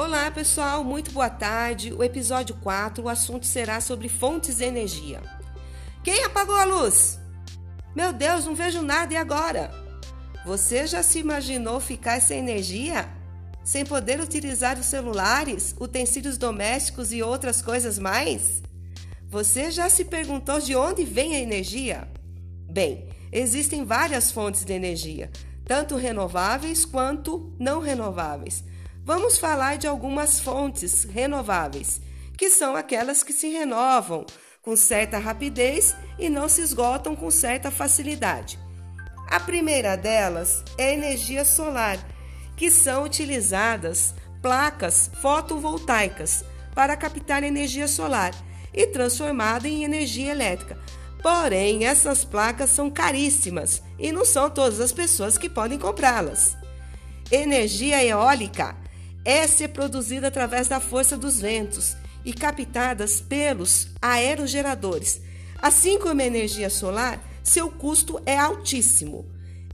Olá, pessoal, muito boa tarde. O episódio 4, o assunto será sobre fontes de energia. Quem apagou a luz? Meu Deus, não vejo nada e agora? Você já se imaginou ficar sem energia? Sem poder utilizar os celulares, utensílios domésticos e outras coisas mais? Você já se perguntou de onde vem a energia? Bem, existem várias fontes de energia, tanto renováveis quanto não renováveis. Vamos falar de algumas fontes renováveis, que são aquelas que se renovam com certa rapidez e não se esgotam com certa facilidade. A primeira delas é a energia solar, que são utilizadas placas fotovoltaicas para captar energia solar e transformada em energia elétrica. Porém, essas placas são caríssimas e não são todas as pessoas que podem comprá-las. Energia eólica é produzida através da força dos ventos e captadas pelos aerogeradores. Assim como a energia solar, seu custo é altíssimo.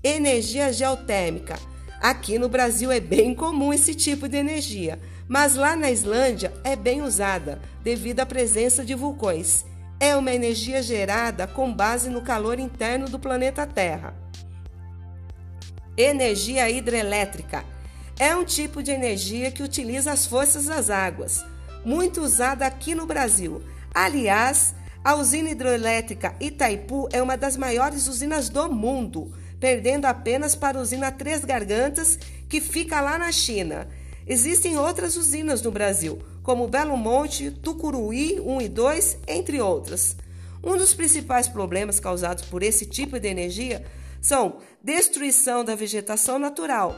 Energia geotérmica. Aqui no Brasil é bem comum esse tipo de energia, mas lá na Islândia é bem usada devido à presença de vulcões. É uma energia gerada com base no calor interno do planeta Terra. Energia hidrelétrica é um tipo de energia que utiliza as forças das águas, muito usada aqui no Brasil. Aliás, a usina hidroelétrica Itaipu é uma das maiores usinas do mundo, perdendo apenas para a usina Três Gargantas, que fica lá na China. Existem outras usinas no Brasil, como Belo Monte, Tucuruí 1 e 2, entre outras. Um dos principais problemas causados por esse tipo de energia são destruição da vegetação natural,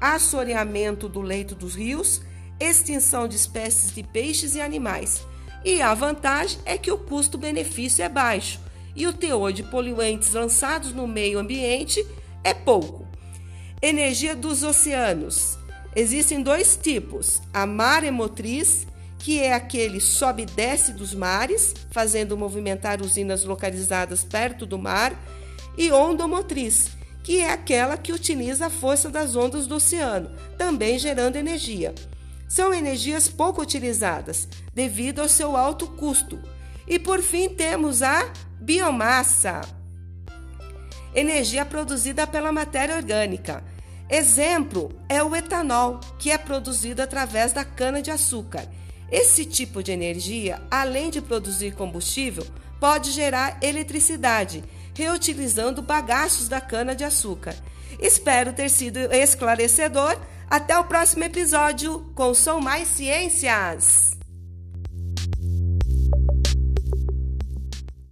assoreamento do leito dos rios, extinção de espécies de peixes e animais. E a vantagem é que o custo-benefício é baixo e o teor de poluentes lançados no meio ambiente é pouco. Energia dos oceanos. Existem dois tipos: a maremotriz, que é aquele sobe e desce dos mares, fazendo movimentar usinas localizadas perto do mar, e ondomotriz, que é aquela que utiliza a força das ondas do oceano, também gerando energia. São energias pouco utilizadas devido ao seu alto custo. E por fim temos a biomassa, energia produzida pela matéria orgânica Exemplo é o etanol, que é produzido através da cana-de-açúcar. Esse tipo de energia, além de produzir combustível, pode gerar eletricidade, reutilizando bagaços da cana-de-açúcar. Espero ter sido esclarecedor. Até o próximo episódio com São Mais Ciências!